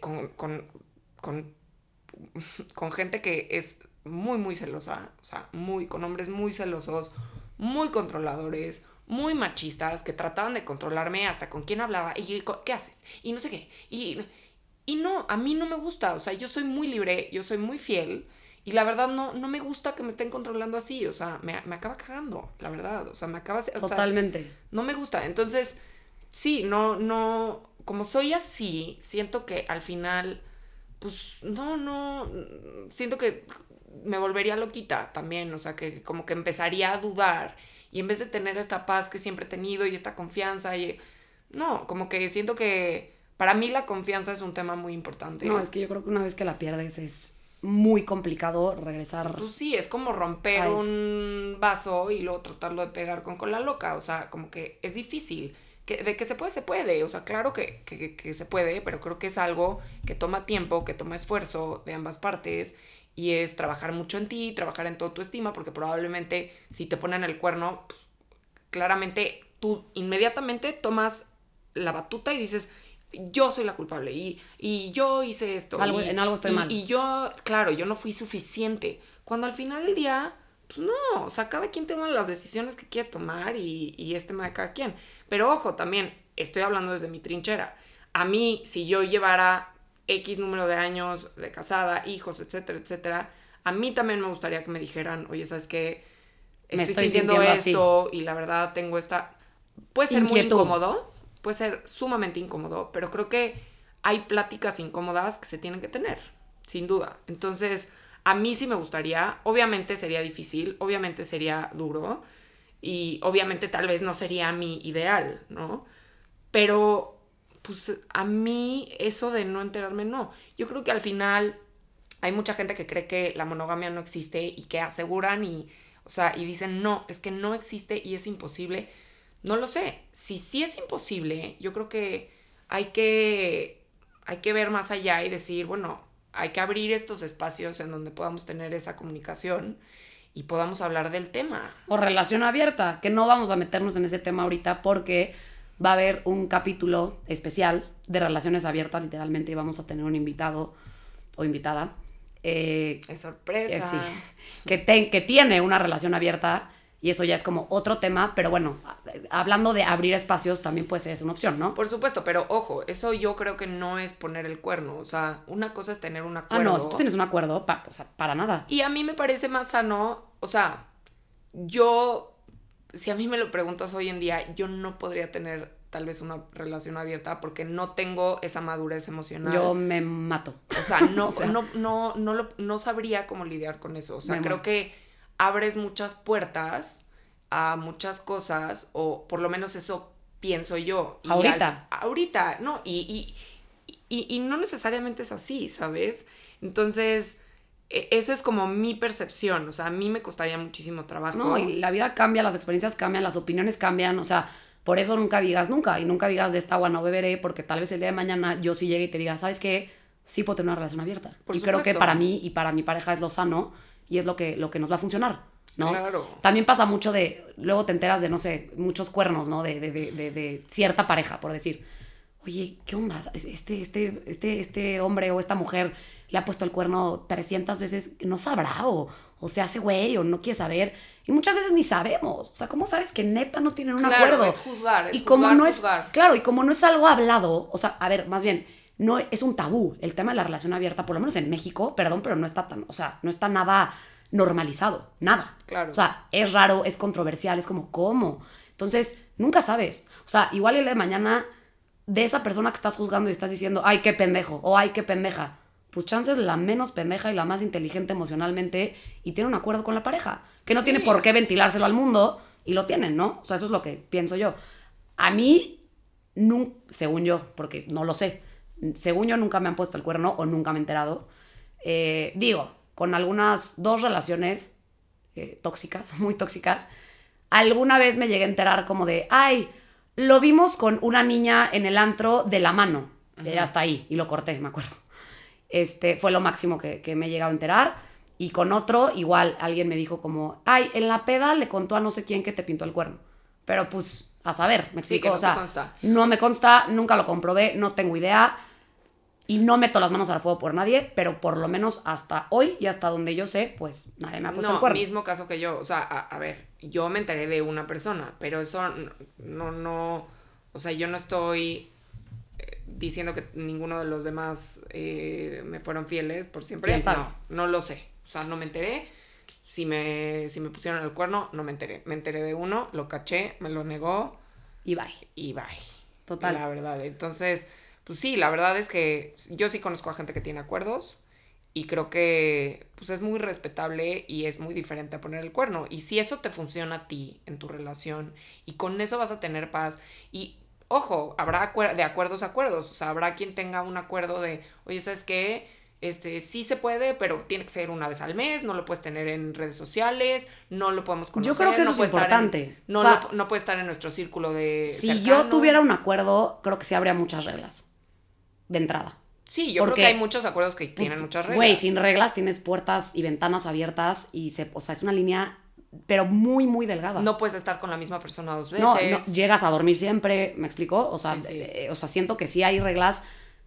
con, con, con, con gente que es muy, muy celosa. O sea, muy, con hombres muy celosos, muy controladores, muy machistas, que trataban de controlarme hasta con quién hablaba y qué haces y no sé qué. Y, y no, a mí no me gusta. O sea, yo soy muy libre, yo soy muy fiel. Y la verdad no, no me gusta que me estén controlando así. O sea, me, me acaba cagando, la verdad. O sea, me acaba... o sea, Totalmente. no me gusta. Entonces, sí, no, no, como soy así, siento que al final, pues, no, no, siento que me volvería loquita también, o sea, que como que empezaría a dudar y en vez de tener esta paz que siempre he tenido y esta confianza y, no, como que siento que para mí la confianza es un tema muy importante. No, es que yo creo que una vez que la pierdes es muy complicado regresar. Pues sí, es como romper un vaso y luego tratarlo de pegar con cola loca. O sea, como que es difícil. Que, de que se puede, se puede. O sea, claro que, que, que se puede, pero creo que es algo que toma tiempo, que toma esfuerzo de ambas partes. Y es trabajar mucho en ti, trabajar en toda tu estima, porque probablemente si te ponen el cuerno, pues, claramente tú inmediatamente tomas la batuta y dices, yo soy la culpable y, y yo hice esto. Algo- y- en algo estoy y- mal. Y yo, claro, yo no fui suficiente. Cuando al final del día, pues no, o sea, cada quien toma las decisiones que quiere tomar y, y es tema de cada quien. Pero ojo, también estoy hablando desde mi trinchera. A mí, si yo llevara X número de años de casada, hijos, etcétera, etcétera, a mí también me gustaría que me dijeran, oye, ¿sabes qué? Me Estoy, sintiendo, así. esto y la verdad tengo esta... Puede ser Inquietud. muy incómodo, puede ser sumamente incómodo, pero creo que hay pláticas incómodas que se tienen que tener, sin duda. Entonces, a mí sí me gustaría, obviamente sería difícil, obviamente sería duro y obviamente tal vez no sería mi ideal, ¿no? Pero, pues a mí eso de no enterarme, no. Yo creo que al final hay mucha gente que cree que la monogamia no existe y que aseguran y, o sea, y dicen, no, es que no existe y es imposible. No lo sé. Si sí es imposible, yo creo que hay que, hay que ver más allá y decir, bueno, hay que abrir estos espacios en donde podamos tener esa comunicación y podamos hablar del tema. O relación abierta, que no vamos a meternos en ese tema ahorita porque va a haber un capítulo especial de relaciones abiertas, literalmente, y vamos a tener un invitado o invitada eh, Es sorpresa. que, sí, que, te- que tiene una relación abierta y eso ya es como otro tema, pero bueno, hablando de abrir espacios también puede ser una opción, ¿no? Por supuesto, pero ojo, eso yo creo que no es poner el cuerno. O sea, una cosa es tener un Ah, acuerdo. no, si tú tienes un acuerdo, pa- o sea, para nada. Y a mí me parece más sano, o sea, yo, si a mí me lo preguntas hoy en día, yo no podría tener tal vez una relación abierta porque no tengo esa madurez emocional. Yo me mato. O sea, no, *laughs* O sea. no, no, no, lo- no sabría cómo lidiar con eso. O sea, creo muero. que abres muchas puertas a muchas cosas, o por lo menos eso pienso yo. Y Ahorita. al- ahorita, no, y, y, y, y no necesariamente es así, ¿sabes? Entonces, eso es como mi percepción. O sea, a mí me costaría muchísimo trabajo. No, y la vida cambia, las experiencias cambian, las opiniones cambian, o sea, por eso nunca digas nunca y nunca digas de esta agua no beberé, porque tal vez el día de mañana yo sí llegue y te diga, ¿sabes qué? Sí puedo tener una relación abierta. Por y creo que para mí y para mi pareja es lo sano y es lo que, lo que nos va a funcionar, ¿no? Claro. También pasa mucho de, luego te enteras de, no sé, muchos cuernos, ¿no? De, de, de, de, de cierta pareja, por decir. oye, ¿qué onda? Este, este, este, este hombre o esta mujer le ha puesto el cuerno 300 veces, no sabrá o, o se hace güey o no quiere saber. Y muchas veces ni sabemos. O sea, ¿cómo sabes que neta no tienen un Claro, acuerdo? es juzgar, es y como juzgar, no juzgar. es, claro, y como no es algo hablado, o sea, a ver, más bien, no es un tabú el tema de la relación abierta, por lo menos en México, perdón, pero no está tan, o sea, no está nada normalizado, nada. Claro. O sea, es raro, es controversial, es como, ¿cómo? Entonces, nunca sabes. O sea, igual el de mañana de esa persona que estás juzgando y estás diciendo, ay, qué pendejo, o ay, qué pendeja. Pues chance es la menos pendeja y la más inteligente emocionalmente y tiene un acuerdo con la pareja. Que no tiene por qué ventilárselo al mundo y lo tienen, ¿no? O sea, eso es lo que pienso yo. A mí, nun- según yo, porque no lo sé, según yo nunca me han puesto el cuerno o nunca me he enterado. Eh, digo, con algunas dos relaciones eh, tóxicas, *laughs* muy tóxicas, alguna vez me llegué a enterar como de, ay, lo vimos con una niña en el antro de la mano. Eh, hasta ahí, y lo corté, me acuerdo. Este, fue lo máximo que, que me he llegado a enterar. Y con otro, igual, alguien me dijo como, ay, en la peda le contó a no sé quién que te pintó el cuerno. Pero pues, a saber, me Sí, explico. que no o sea, consta. no me consta, nunca lo comprobé, no tengo idea. Y no meto las manos al fuego por nadie, pero por lo menos hasta hoy y hasta donde yo sé, pues nadie me ha puesto el No, cuerno. mismo caso que yo. O sea, a, a ver, yo me enteré de una persona, pero eso no, no, no o sea, yo no estoy diciendo que ninguno de los demás eh, me fueron fieles por siempre. No, no lo sé. O sea, no me enteré. Si me, si me pusieron el cuerno, no me enteré. Me enteré de uno, lo caché, me lo negó Y bye. y bye. Total. La verdad. Entonces, pues sí, la verdad es que yo sí conozco a gente que tiene acuerdos y creo que pues es muy respetable y es muy diferente a poner el cuerno. Y si eso te funciona a ti en tu relación y con eso vas a tener paz y ojo, habrá acuer- de acuerdos a acuerdos, o sea, habrá quien tenga un acuerdo de, oye, ¿sabes qué? Este, sí se puede, pero tiene que ser una vez al mes, no lo puedes tener en redes sociales, no lo podemos conocer. creo que eso no es estar en- importante. no, O sea, lo- no puede estar en nuestro círculo de Si cercano. yo tuviera un acuerdo, creo que sí habría muchas reglas. De entrada. Sí, yo Porque, creo que hay muchos acuerdos que Pues, tienen muchas reglas. Güey, sin reglas tienes puertas y ventanas abiertas y se, o sea, es una línea, pero muy, muy delgada. No puedes estar con la misma persona dos veces. No, no, llegas a dormir siempre, ¿me explico? O sea, Sí, sí. eh, o sea, siento que sí hay reglas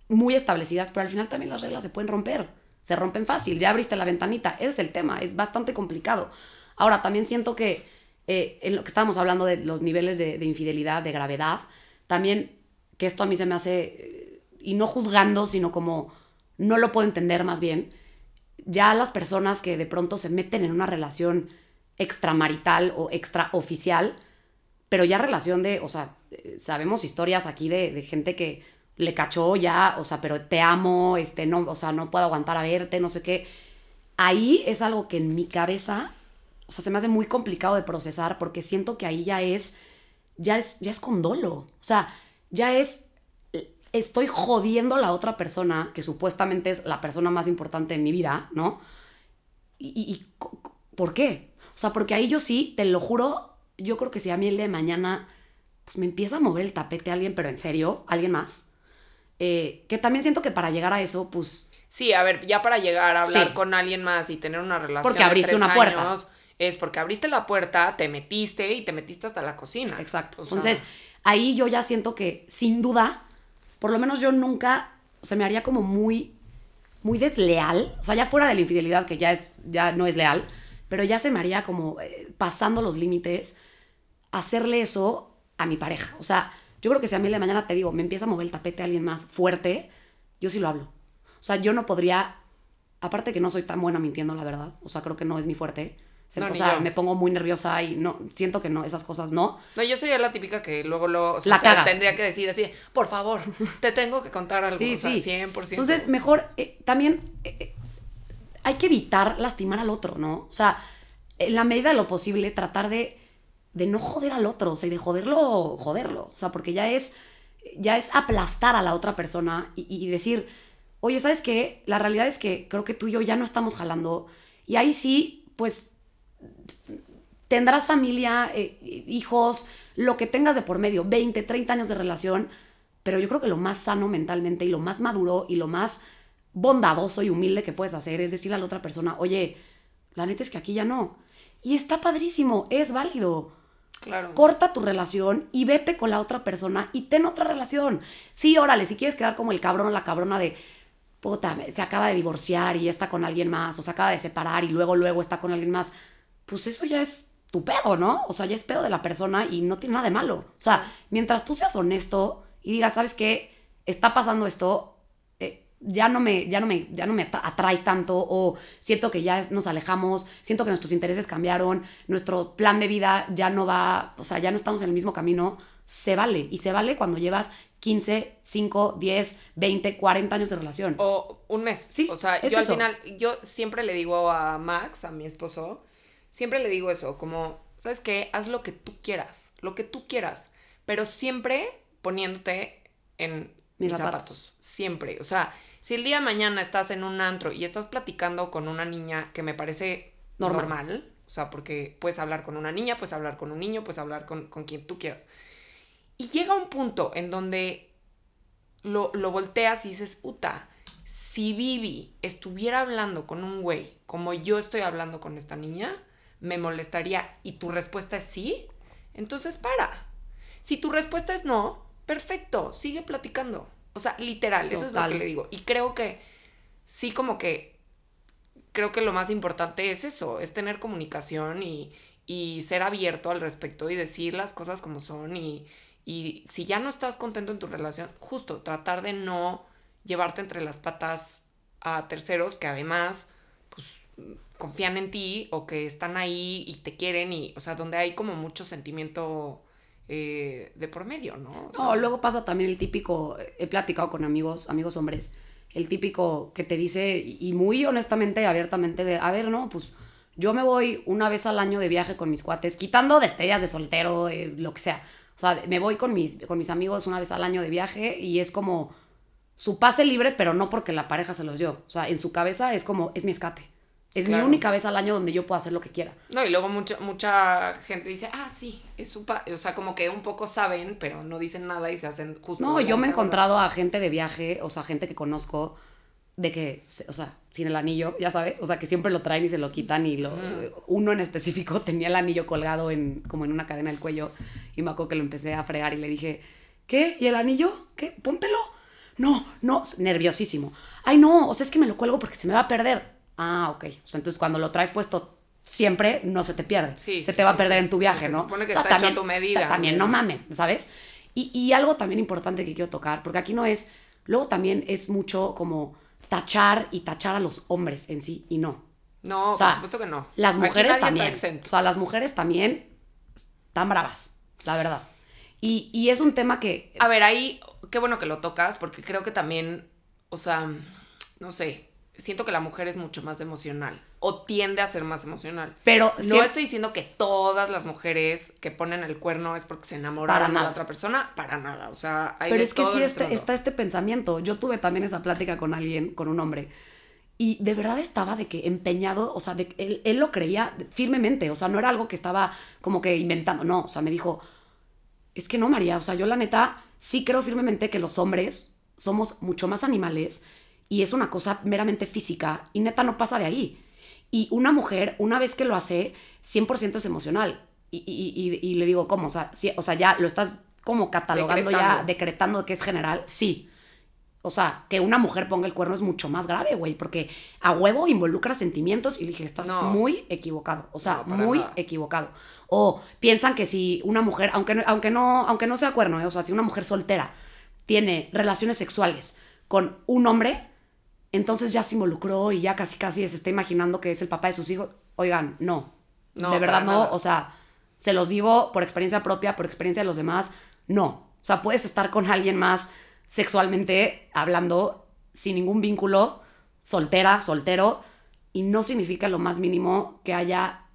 muy establecidas, pero al final también las reglas se pueden romper. Se rompen fácil, ya abriste la ventanita. Ese es el tema, es bastante complicado. Ahora, también siento que eh, en lo que estábamos hablando de los niveles de, de infidelidad, de gravedad, también que esto a mí se me hace, eh, y no juzgando, sino como no lo puedo entender más bien, ya las personas que de pronto se meten en una relación extramarital o extraoficial, pero ya relación de, o sea, sabemos historias aquí de, de gente que le cachó ya, o sea, pero te amo, este, no, o sea, no puedo aguantar a verte, no sé qué. Ahí es algo que en mi cabeza, o sea, se me hace muy complicado de procesar porque siento que ahí ya es, ya es, ya es con dolo. O sea, ya es, estoy jodiendo a la otra persona, que supuestamente es la persona más importante en mi vida, ¿no? ¿Y, y- y por qué? O sea, porque ahí yo sí, te lo juro, yo creo que si a mí el día de mañana, pues me empieza a mover el tapete alguien, pero en serio, alguien más, eh, que también siento que para llegar a eso, pues Sí, a ver, ya para llegar a hablar Sí. con alguien más y tener una relación. porque de abriste tres una puerta. años, es porque abriste la puerta, te metiste y te metiste hasta la cocina. Exacto. O sea, Entonces, ahí yo ya siento que, sin duda, por lo menos yo nunca, se me haría como muy, muy desleal. O sea, ya fuera de la infidelidad, que ya, es, ya no es leal, pero ya se me haría como eh, pasando los límites, hacerle eso a mi pareja. O sea, yo creo que si a mí de mañana te digo, me empieza a mover el tapete a alguien más fuerte, yo sí lo hablo. O sea, yo no podría, aparte que no soy tan buena mintiendo, la verdad. O sea, creo que no es mi fuerte. Se- No, o sea, me pongo muy nerviosa y no, siento que no, esas cosas no. No, yo sería la típica que luego lo o sea, La cagas. tendría que decir así, por favor, te tengo que contar algo. Sí, o sea, sí. 100%. Entonces, mejor eh, también eh, hay que evitar lastimar al otro, ¿no? O sea, en la medida de lo posible, tratar de, de no joder al otro, o sea, y de joderlo, joderlo. O sea, porque ya es, ya es aplastar a la otra persona y, decir, oye, ¿sabes qué? La realidad es que creo que tú y yo ya no estamos jalando. Y ahí sí, pues tendrás familia, eh, hijos, lo que tengas de por medio, 20, 30 años de relación, pero yo creo que lo más sano mentalmente y lo más maduro y lo más bondadoso y humilde que puedes hacer es decirle a la otra persona, oye, la neta es que aquí ya no. Y está padrísimo, es válido. Claro. Corta tu relación y vete con la otra persona y ten otra relación. Sí, órale, si quieres quedar como el cabrón o la cabrona de, puta, se acaba de divorciar y está con alguien más, o se acaba de separar y luego, luego está con alguien más, pues eso ya es tu pedo, ¿no? O sea, ya es pedo de la persona y no tiene nada de malo. O sea, mientras tú seas honesto y digas, ¿sabes qué? Está pasando esto, ya no me, ya no me, ya no me atra- atraes tanto o siento que ya nos alejamos, siento que nuestros intereses cambiaron, nuestro plan de vida ya no va, o sea, ya no estamos en el mismo camino, se vale. Y se vale cuando llevas 15, 5, 10, 20, 40 años de relación. O un mes. Sí, O sea, es yo eso. al final, yo siempre le digo a Max, a mi esposo, siempre le digo eso, como, ¿sabes qué? Haz lo que tú quieras, lo que tú quieras, pero siempre poniéndote en Mis mis, zapatos. zapatos. Siempre. O sea, si el día de mañana estás en un antro y estás platicando con una niña que me parece Normal. normal, o sea, porque puedes hablar con una niña, puedes hablar con un niño, puedes hablar con, con quien tú quieras. Y llega un punto en donde lo, lo volteas y dices, puta, si Vivi estuviera hablando con un güey como yo estoy hablando con esta niña, me molestaría y tu respuesta es sí, entonces para. Si tu respuesta es no, perfecto, sigue platicando. O sea, literal, eso es lo que le digo. Y creo que sí como que, creo que lo más importante es eso, es tener comunicación y, y ser abierto al respecto y decir las cosas como son y, y si ya no estás contento en tu relación, justo tratar de no llevarte entre las patas a terceros que además pues confían en ti o que están ahí y te quieren y, o sea, donde hay como mucho sentimiento eh, de por medio, ¿no? O sea, No, luego pasa también el típico, he platicado con amigos, amigos hombres, el típico que te dice, y muy honestamente, abiertamente, de, a ver, no, pues yo me voy una vez al año de viaje con mis cuates, quitando destellas de soltero, eh, lo que sea. O sea, me voy con mis, con mis amigos una vez al año de viaje y es como su pase libre, pero no porque la pareja se los dio. O sea, en su cabeza es como, es mi escape. Es Claro. mi única vez al año donde yo puedo hacer lo que quiera. No, y luego mucha, mucha gente dice, ah, sí, es su pa-". O sea, como que un poco saben, pero no dicen nada y se hacen justo. No, yo me he encontrado a gente de viaje, o sea, gente que conozco, de que, o sea, sin el anillo, ya sabes, o sea, que siempre lo traen y se lo quitan y lo... Uno en específico *laughs* tenía el anillo colgado en, como en una cadena del cuello y me acuerdo que lo empecé a fregar y le dije, ¿qué? ¿Y el anillo? ¿Qué? Póntelo. No, no, nerviosísimo. Ay, no, o sea, es que me lo cuelgo porque se me va a perder. Ah, ok. O sea, entonces cuando lo traes puesto siempre, no se te pierde. Sí, se te va a perder en tu viaje, Se ¿no? supone que O sea, está hecho a tu medida, ta- También, ¿no? mamen, ¿sabes? Y, y algo también importante que quiero tocar, porque aquí no es, luego también es mucho como tachar y tachar a los hombres en sí y no. No, O sea, por supuesto que no. Las mujeres también. O sea, las mujeres también están bravas, la verdad. Y, y es un tema que... A ver, ahí, qué bueno que lo tocas, porque creo que también, o sea, no sé, siento que la mujer es mucho más emocional, o tiende a ser más emocional. Pero No estoy diciendo que todas las mujeres que ponen el cuerno es porque se enamoraron de la otra persona, para nada, o sea, hay Pero es que sí este- está este pensamiento. Yo tuve también esa plática con alguien, con un hombre. Y de verdad estaba de que empeñado, o sea, de que él, él lo creía firmemente. O sea, no era algo que estaba como que inventando. No, o sea, me dijo, es que no, María. O sea, yo la neta sí creo firmemente que los hombres somos mucho más animales y es una cosa meramente física y neta no pasa de ahí. Y una mujer, una vez que lo hace, 100% es emocional. Y, y- y- y le digo, ¿cómo? O sea, sí- o sea, ya lo estás como catalogando ya, Decretando. que es general. Sí. O sea, que una mujer ponga el cuerno es mucho más grave, güey, porque a huevo involucra sentimientos y le dije, estás No. muy equivocado. O sea, No, muy nada. equivocado. O piensan que si una mujer, aunque, no- aunque, no, aunque no sea cuerno, ¿eh? o sea, si una mujer soltera tiene relaciones sexuales con un hombre, entonces ya se involucró y ya casi casi se está imaginando que es el papá de sus hijos. Oigan, no. No, de verdad no. nada. O sea, se los digo por experiencia propia, por experiencia de los demás, no. O sea, puedes estar con alguien más sexualmente hablando sin ningún vínculo, soltera, soltero, y no significa lo más mínimo que haya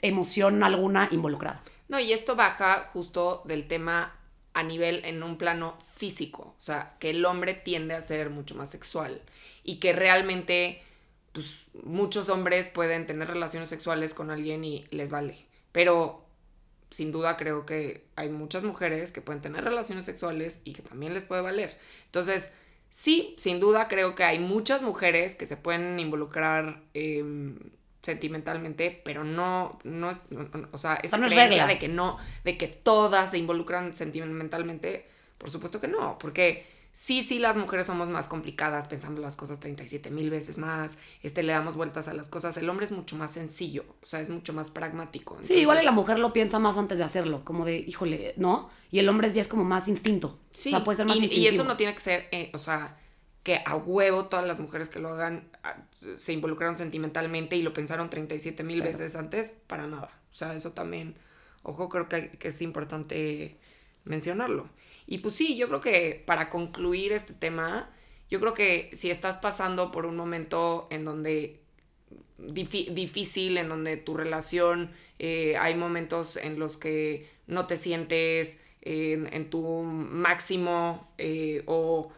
emoción alguna involucrada. No, y esto baja justo del tema a nivel en un plano físico, o sea, que el hombre tiende a ser mucho más sexual y que realmente pues, muchos hombres pueden tener relaciones sexuales con alguien y les vale, pero sin duda creo que hay muchas mujeres que pueden tener relaciones sexuales y que también les puede valer. Entonces, sí, sin duda creo que hay muchas mujeres que se pueden involucrar em, sentimentalmente, pero no, no es, o sea, esa no creencia regla. de que no, de que todas se involucran sentimentalmente, por supuesto que no, porque sí, sí, las mujeres somos más complicadas, pensamos las cosas 37 mil veces más, este, le damos vueltas a las cosas, el hombre es mucho más sencillo, o sea, es mucho más pragmático. Sí, igual y la mujer lo piensa más antes de hacerlo, como de, híjole, ¿no? Y el hombre ya es como más instinto. Sí, o sea, puede ser más y, y eso no tiene que ser, eh, o sea, que a huevo todas las mujeres que lo hagan ah, se involucraron sentimentalmente y lo pensaron 37 mil veces antes, para nada. O sea, eso también, ojo, creo que, que es importante mencionarlo. Y pues sí, yo creo que para concluir este tema, yo creo que si estás pasando por un momento en donde difícil, en donde tu relación, eh, hay momentos en los que no te sientes en, tu máximo eh, o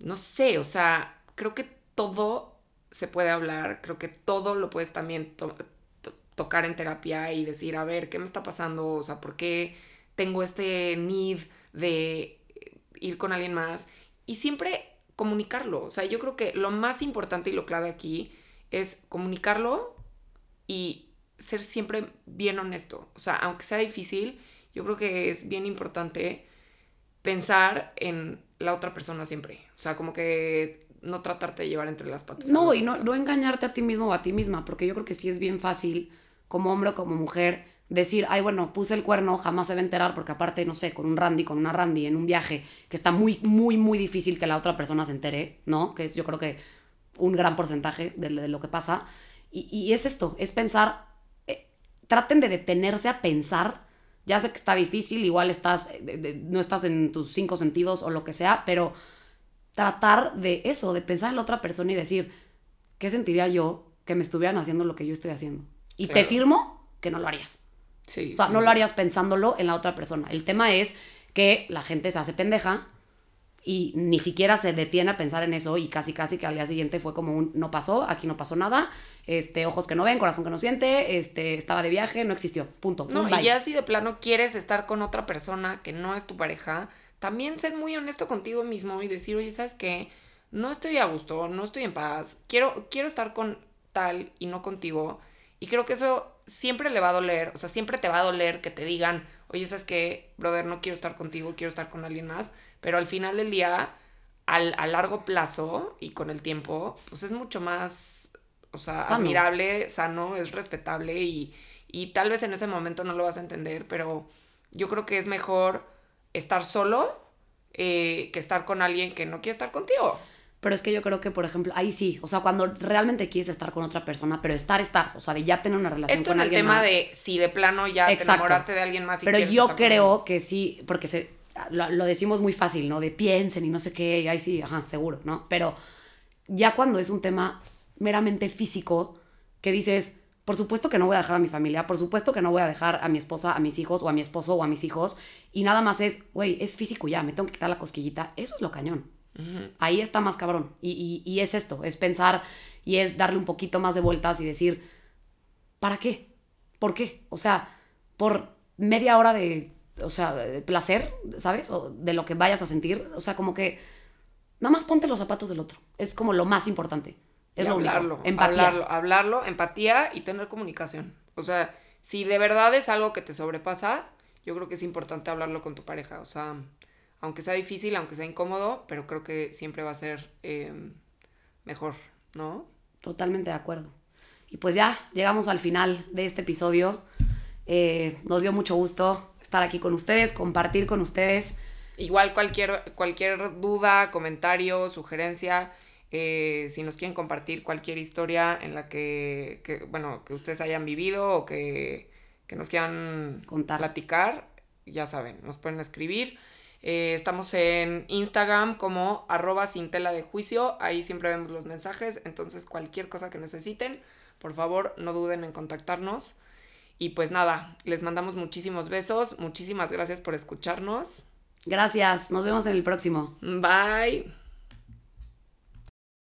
no sé, o sea, creo que todo se puede hablar, creo que todo lo puedes también to- to- tocar en terapia y decir, a ver, ¿qué me está pasando? O sea, ¿por qué tengo este need de ir con alguien más? Y siempre comunicarlo, o sea, yo creo que lo más importante y lo clave aquí es comunicarlo y ser siempre bien honesto. O sea, aunque sea difícil, yo creo que es bien importante pensar en la otra persona siempre. O sea, como que no tratarte de llevar entre las patas. No, y no, no engañarte a ti mismo o a ti misma, porque yo creo que sí es bien fácil, como hombre o como mujer, decir, ay, bueno, puse el cuerno, jamás se va a enterar, porque aparte, no sé, con un Randy, con una Randy en un viaje, que está muy, muy, muy difícil que la otra persona se entere, ¿no? Que es yo creo que un gran porcentaje de, de lo que pasa. Y, y es esto, es pensar, eh, traten de detenerse a pensar. Ya sé que está difícil, igual estás, eh, de- de- no estás en tus cinco sentidos o lo que sea, pero tratar de eso, de pensar en la otra persona y decir, ¿qué sentiría yo que me estuvieran haciendo lo que yo estoy haciendo? Y te firmo que no lo harías. Sí, O sea, sí. no lo harías pensándolo en la otra persona. El tema es que la gente se hace pendeja y ni siquiera se detiene a pensar en eso y casi casi que al día siguiente fue como un no pasó, aquí no pasó nada, este ojos que no ven, corazón que no siente, este estaba de viaje, no existió, punto. No, Bye. y ya si de plano quieres estar con otra persona que no es tu pareja, también ser muy honesto contigo mismo y decir, oye, ¿sabes qué? No estoy a gusto, no estoy en paz, quiero, quiero estar con tal y no contigo. Y creo que eso siempre le va a doler, o sea, siempre te va a doler que te digan, oye, ¿sabes qué? Brother, no quiero estar contigo, quiero estar con alguien más. Pero al final del día, al, a largo plazo y con el tiempo, pues es mucho más, o sea, Sano. admirable, sano, es respetable y, y tal vez en ese momento no lo vas a entender, pero yo creo que es mejor estar solo eh, que estar con alguien que no quiere estar contigo. Pero es que yo creo que, por ejemplo, ahí sí, o sea, cuando realmente quieres estar con otra persona, pero estar, estar, o sea, de ya tener una relación Esto con alguien tema más. de si de plano ya te enamoraste de alguien más y Pero yo creo que sí, porque se, lo, lo decimos muy fácil, ¿no? De piensen y no sé qué, y ahí sí, ajá, seguro, ¿no? Pero ya cuando es un tema meramente físico, que dices, por supuesto que no voy a dejar a mi familia, por supuesto que no voy a dejar a mi esposa, a mis hijos, o a mi esposo, o a mis hijos, y nada más es, güey, es físico ya, me tengo que quitar la cosquillita, eso es lo cañón. Ahí está más cabrón. Y, y- y es esto, es pensar y es darle un poquito más de vueltas y decir, ¿para qué? ¿Por qué? O sea, por media hora de, o sea, de placer, ¿sabes? O de lo que vayas a sentir. O sea, como que nada más ponte los zapatos del otro. Es como lo más importante. Es Y lo único. hablarlo, Empatía. hablarlo, hablarlo, empatía y tener comunicación. O sea, si de verdad es algo que te sobrepasa, yo creo que es importante hablarlo con tu pareja. O sea, aunque sea difícil, aunque sea incómodo, pero creo que siempre va a ser eh, mejor, ¿no? Totalmente de acuerdo. Y pues ya llegamos al final de este episodio. Eh, nos dio mucho gusto estar aquí con ustedes, compartir con ustedes. Igual cualquier, cualquier duda, comentario, sugerencia, eh, si nos quieren compartir cualquier historia en la que, que, bueno, que ustedes hayan vivido o que, que nos quieran Contar. platicar, ya saben, nos pueden escribir. Eh, estamos en Instagram como arroba sin tela de juicio, ahí siempre vemos los mensajes, entonces cualquier cosa que necesiten, por favor no duden en contactarnos. Y pues nada, les mandamos muchísimos besos, muchísimas gracias por escucharnos. Gracias. Nos vemos en el próximo. Bye.